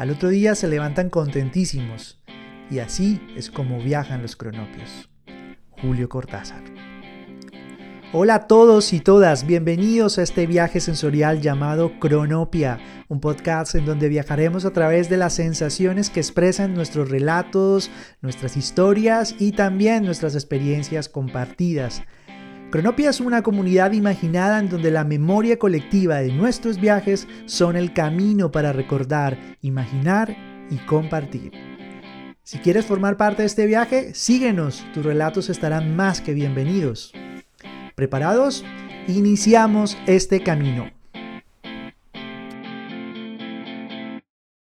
Al otro día se levantan contentísimos, y así es como viajan los cronopios. Julio Cortázar. Hola a todos y todas, bienvenidos a este viaje sensorial llamado Cronopia, un podcast en donde viajaremos a través de las sensaciones que expresan nuestros relatos, nuestras historias y también nuestras experiencias compartidas. Cronopia es una comunidad imaginada en donde la memoria colectiva de nuestros viajes son el camino para recordar, imaginar y compartir. Si quieres formar parte de este viaje, síguenos, tus relatos estarán más que bienvenidos. ¿Preparados? Iniciamos este camino.